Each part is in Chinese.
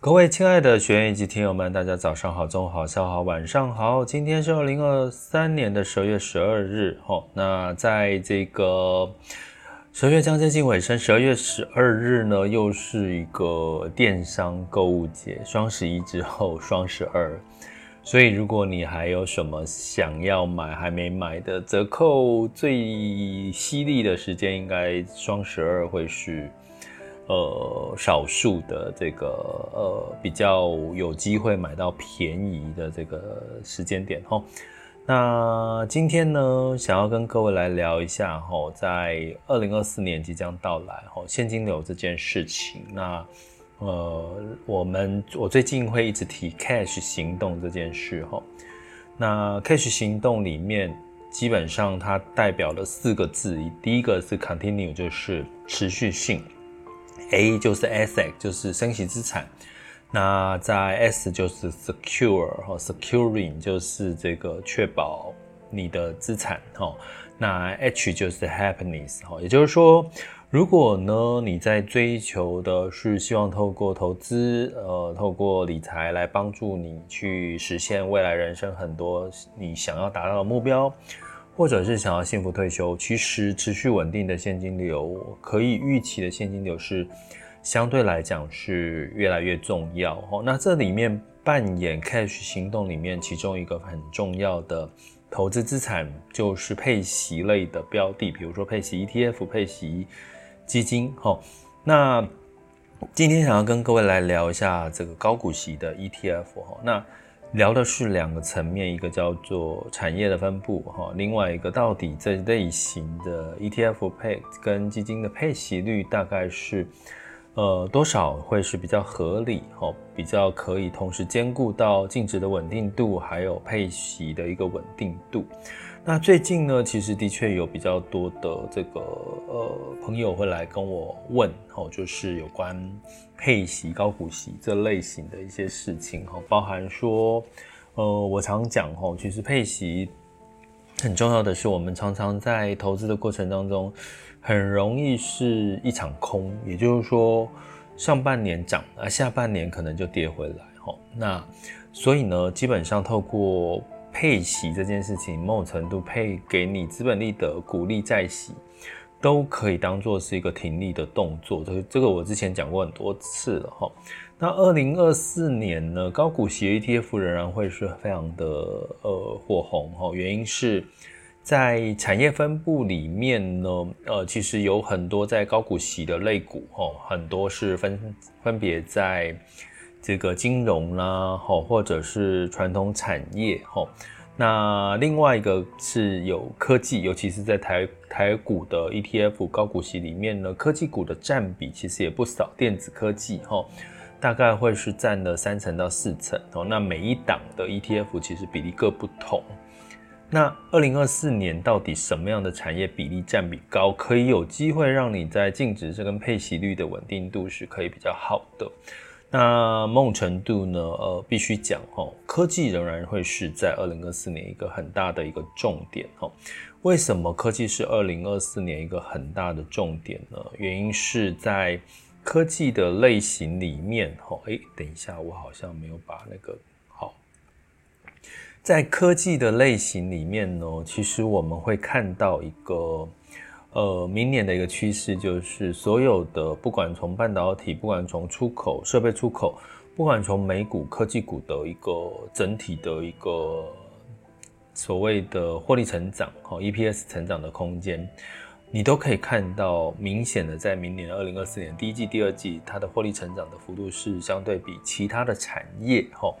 各位亲爱的学员以及听友们，大家早上好、中午好、下午好、晚上好。今天是二零二三年的十二月十二日，哦。那在这个十二月将接近尾声，十二月十二日呢，又是一个电商购物节，双十一之后双十二。所以，如果你还有什么想要买还没买的折扣最犀利的时间，应该双十二会是呃少数的这个呃比较有机会买到便宜的这个时间点齁。那今天呢，想要跟各位来聊一下齁，在二零二四年即将到来齁，现金流这件事情。那呃，我们我最近会一直提 cash 行动这件事哈。那 cash 行动里面，基本上它代表了四个字，第一个是 continue，就是持续性；A 就是 asset，就是升息资产；那在 S 就是 secure 和，securing 就是这个确保你的资产哈。那 H 就是 happiness 哈，也就是说。如果呢，你在追求的是希望透过投资，呃，透过理财来帮助你去实现未来人生很多你想要达到的目标，或者是想要幸福退休，其实持续稳定的现金流，可以预期的现金流是相对来讲是越来越重要哦。那这里面扮演 cash 行动里面其中一个很重要的投资资产，就是配息类的标的，比如说配息 ETF、配息。基金，好，那今天想要跟各位来聊一下这个高股息的 ETF，哈，那聊的是两个层面，一个叫做产业的分布，哈，另外一个到底这类型的 ETF 配跟基金的配息率大概是呃多少会是比较合理，哈，比较可以同时兼顾到净值的稳定度，还有配息的一个稳定度。那最近呢，其实的确有比较多的这个呃朋友会来跟我问，吼，就是有关配息、高股息这类型的一些事情，吼，包含说，呃，我常讲，吼，其实配息很重要的是，我们常常在投资的过程当中，很容易是一场空，也就是说，上半年涨，而下半年可能就跌回来，吼，那所以呢，基本上透过配息这件事情，某种程度配给你资本利得、股利再息，都可以当做是一个停利的动作。这个这个我之前讲过很多次了哈。那二零二四年呢，高股息 ETF 仍然会是非常的呃火红哈。原因是在产业分布里面呢，呃，其实有很多在高股息的类股哈，很多是分分别在。这个金融啦，吼，或者是传统产业，吼，那另外一个是有科技，尤其是在台台股的 ETF 高股息里面呢，科技股的占比其实也不少，电子科技，吼，大概会是占了三成到四成，哦，那每一档的 ETF 其实比例各不同。那二零二四年到底什么样的产业比例占比高，可以有机会让你在净值这跟配息率的稳定度是可以比较好的？那某种程度呢，呃，必须讲哦，科技仍然会是在二零二四年一个很大的一个重点哦。为什么科技是二零二四年一个很大的重点呢？原因是在科技的类型里面，哦，哎，等一下，我好像没有把那个好，在科技的类型里面呢，其实我们会看到一个。呃，明年的一个趋势就是，所有的不管从半导体，不管从出口设备出口，不管从美股科技股的一个整体的一个所谓的获利成长，哈，EPS 成长的空间，你都可以看到明显的在明年二零二四年第一季、第二季，它的获利成长的幅度是相对比其他的产业，哈，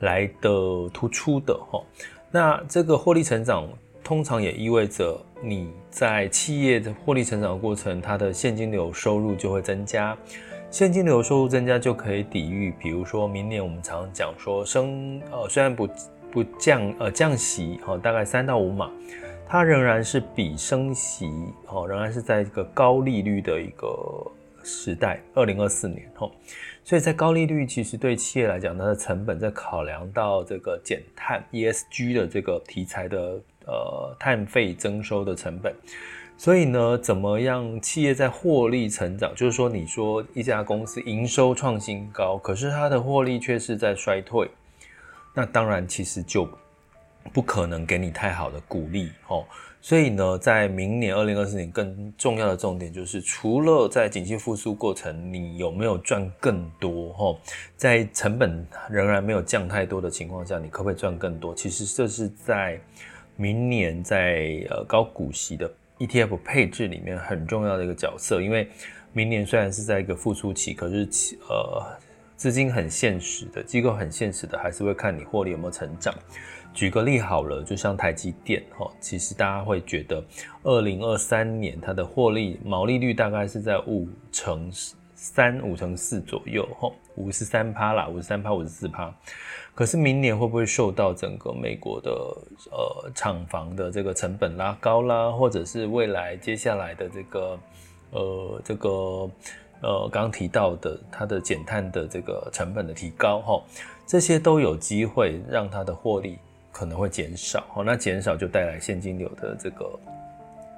来的突出的，哈。那这个获利成长。通常也意味着你在企业的获利成长过程，它的现金流收入就会增加。现金流收入增加就可以抵御，比如说明年我们常常讲说升呃虽然不不降呃降息哦，大概三到五码，它仍然是比升息哦，仍然是在一个高利率的一个时代，二零二四年哦。所以在高利率，其实对企业来讲，它的成本在考量到这个减碳 ESG 的这个题材的呃碳费征收的成本。所以呢，怎么样企业在获利成长？就是说，你说一家公司营收创新高，可是它的获利却是在衰退，那当然其实就不可能给你太好的鼓励哦。所以呢，在明年二零二四年，更重要的重点就是，除了在景气复苏过程，你有没有赚更多？哈，在成本仍然没有降太多的情况下，你可不可以赚更多？其实这是在明年在呃高股息的 ETF 配置里面很重要的一个角色。因为明年虽然是在一个复苏期，可是呃资金很现实的，机构很现实的，还是会看你获利有没有成长。举个例好了，就像台积电哈，其实大家会觉得，二零二三年它的获利毛利率大概是在五成三、五乘四左右吼，五十三趴啦，五十三趴、五十四趴。可是明年会不会受到整个美国的呃厂房的这个成本拉高啦，或者是未来接下来的这个呃这个呃刚提到的它的减碳的这个成本的提高哈，这些都有机会让它的获利。可能会减少，吼，那减少就带来现金流的这个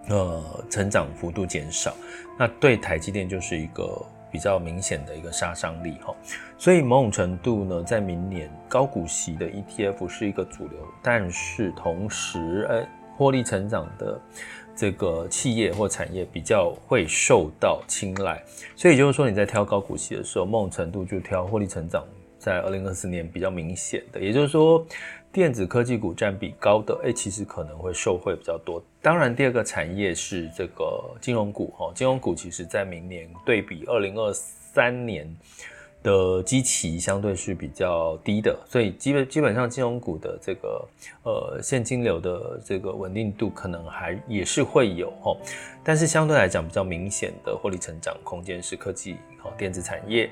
呃成长幅度减少，那对台积电就是一个比较明显的一个杀伤力，哈。所以某种程度呢，在明年高股息的 ETF 是一个主流，但是同时，呃，获利成长的这个企业或产业比较会受到青睐，所以就是说你在挑高股息的时候，某种程度就挑获利成长在二零二四年比较明显的，也就是说。电子科技股占比高的，哎，其实可能会受惠比较多。当然，第二个产业是这个金融股，哈，金融股其实在明年对比二零二三年的基期相对是比较低的，所以基本基本上金融股的这个呃现金流的这个稳定度可能还也是会有，哈，但是相对来讲比较明显的获利成长空间是科技和电子产业。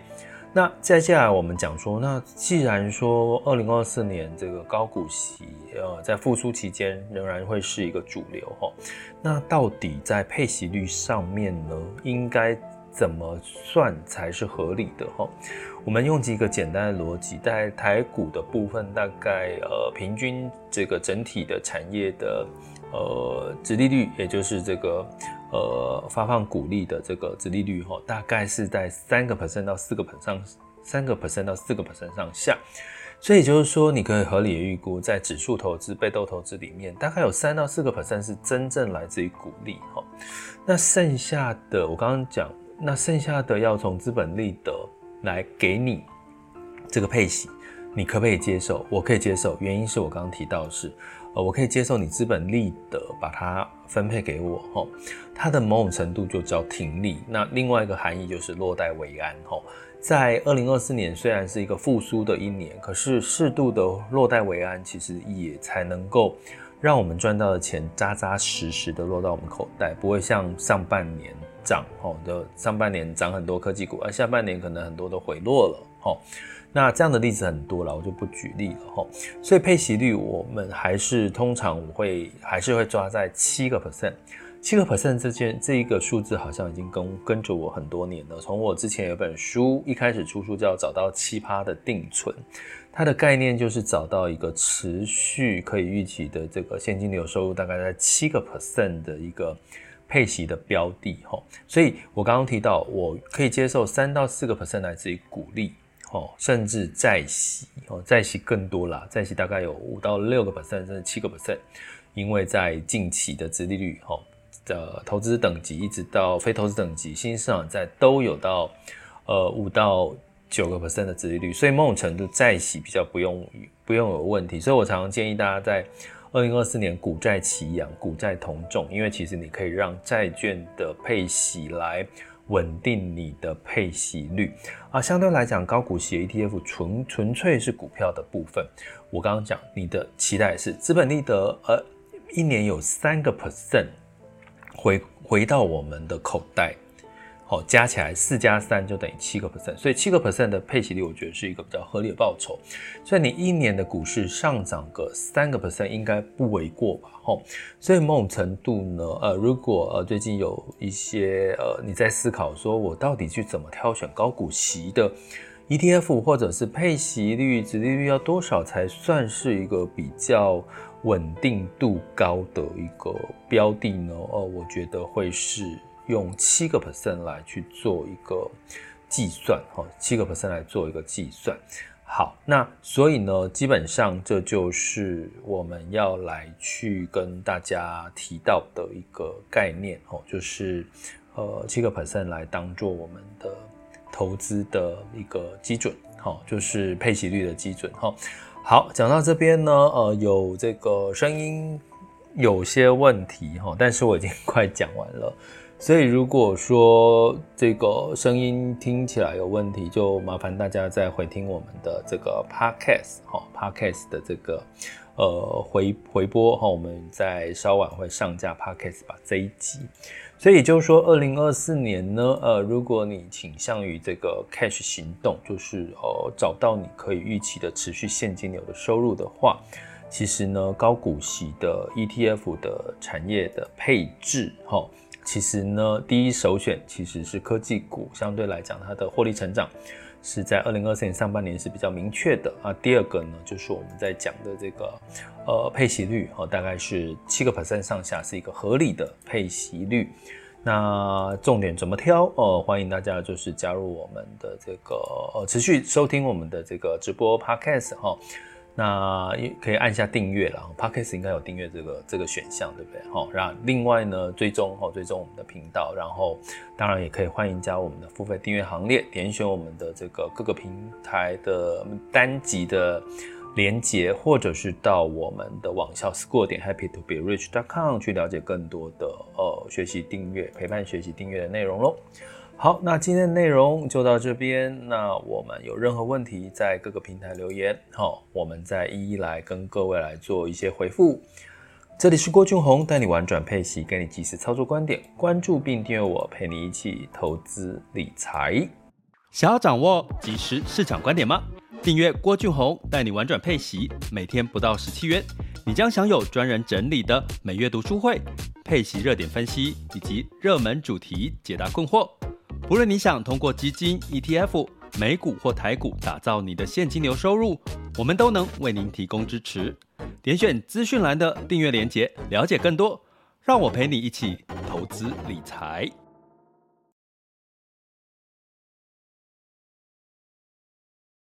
那接下来我们讲说，那既然说二零二四年这个高股息，呃，在复苏期间仍然会是一个主流哈，那到底在配息率上面呢，应该怎么算才是合理的哈？我们用几个简单的逻辑，在台股的部分，大概呃平均这个整体的产业的。呃，殖利率也就是这个呃发放股利的这个殖利率哈，大概是在三个 percent 到四个 percent 上，三个 percent 到四个 percent 上下，所以就是说，你可以合理的预估，在指数投资、被动投资里面，大概有三到四个 percent 是真正来自于股利哈。那剩下的，我刚刚讲，那剩下的要从资本利得来给你这个配息，你可不可以接受？我可以接受，原因是我刚刚提到是。呃，我可以接受你资本利得把它分配给我，吼，它的某种程度就叫停利。那另外一个含义就是落袋为安，吼，在二零二四年虽然是一个复苏的一年，可是适度的落袋为安，其实也才能够让我们赚到的钱扎扎实实的落到我们口袋，不会像上半年涨，吼，的上半年涨很多科技股，而下半年可能很多都回落了，吼。那这样的例子很多了，我就不举例了哈。所以配息率我们还是通常我会还是会抓在七个 percent，七个 percent 这件这一个数字好像已经跟跟着我很多年了。从我之前有本书一开始出书叫找到七趴的定存，它的概念就是找到一个持续可以预期的这个现金流收入大概在七个 percent 的一个配息的标的哈。所以我刚刚提到我可以接受三到四个 percent 来自于股利。哦，甚至债息哦，债息更多啦，债息大概有五到六个 percent，甚至七个 percent，因为在近期的殖利率哦的投资等级，一直到非投资等级，新兴市场债都有到呃五到九个 percent 的殖利率，所以某种程度债息比较不用不用有问题，所以我常常建议大家在二零二四年股债齐扬，股债同重，因为其实你可以让债券的配息来。稳定你的配息率啊，相对来讲，高股息 ETF 纯纯粹是股票的部分。我刚刚讲，你的期待是资本利得，呃，一年有三个 percent 回回到我们的口袋，哦，加起来四加三就等于七个 percent，所以七个 percent 的配息率，我觉得是一个比较合理的报酬。所以你一年的股市上涨个三个 percent 应该不为过吧？吼，所以某种程度呢，呃，如果呃最近有一些呃你在思考说我到底去怎么挑选高股息的 ETF，或者是配息率、殖利率要多少才算是一个比较稳定度高的一个标的呢？呃，我觉得会是。用七个 percent 来去做一个计算，哈，七个 percent 来做一个计算。好，那所以呢，基本上这就是我们要来去跟大家提到的一个概念，哦，就是呃七个 percent 来当做我们的投资的一个基准，好，就是配息率的基准，哈。好，讲到这边呢，呃，有这个声音有些问题，哈，但是我已经快讲完了。所以，如果说这个声音听起来有问题，就麻烦大家再回听我们的这个 podcast 哈，podcast 的这个呃回回播哈，我们在稍晚会上架 podcast 吧这一集。所以就是说，二零二四年呢，呃，如果你倾向于这个 cash 行动，就是呃找到你可以预期的持续现金流的收入的话，其实呢，高股息的 ETF 的产业的配置哈。其实呢，第一首选其实是科技股，相对来讲，它的获利成长是在二零二四年上半年是比较明确的啊。第二个呢，就是我们在讲的这个呃配息率哦，大概是七个 percent 上下，是一个合理的配息率。那重点怎么挑？呃，欢迎大家就是加入我们的这个呃持续收听我们的这个直播 podcast 哈。那可以按下订阅了，Podcast 应该有订阅这个这个选项，对不对？好，然后另外呢，追踪哈，追踪我们的频道，然后当然也可以欢迎加我们的付费订阅行列，点选我们的这个各个平台的单集的连接，或者是到我们的网校 school 点 happy to be rich dot com 去了解更多的呃学习订阅陪伴学习订阅的内容喽。好，那今天的内容就到这边。那我们有任何问题，在各个平台留言，好，我们再一一来跟各位来做一些回复。这里是郭俊宏，带你玩转配息，给你即时操作观点。关注并订阅我，陪你一起投资理财。想要掌握即时市场观点吗？订阅郭俊宏，带你玩转配息，每天不到十七元，你将享有专人整理的每月读书会、配息热点分析以及热门主题解答困惑。无论你想通过基金、ETF、美股或台股打造你的现金流收入，我们都能为您提供支持。点选资讯栏的订阅链接，了解更多。让我陪你一起投资理财。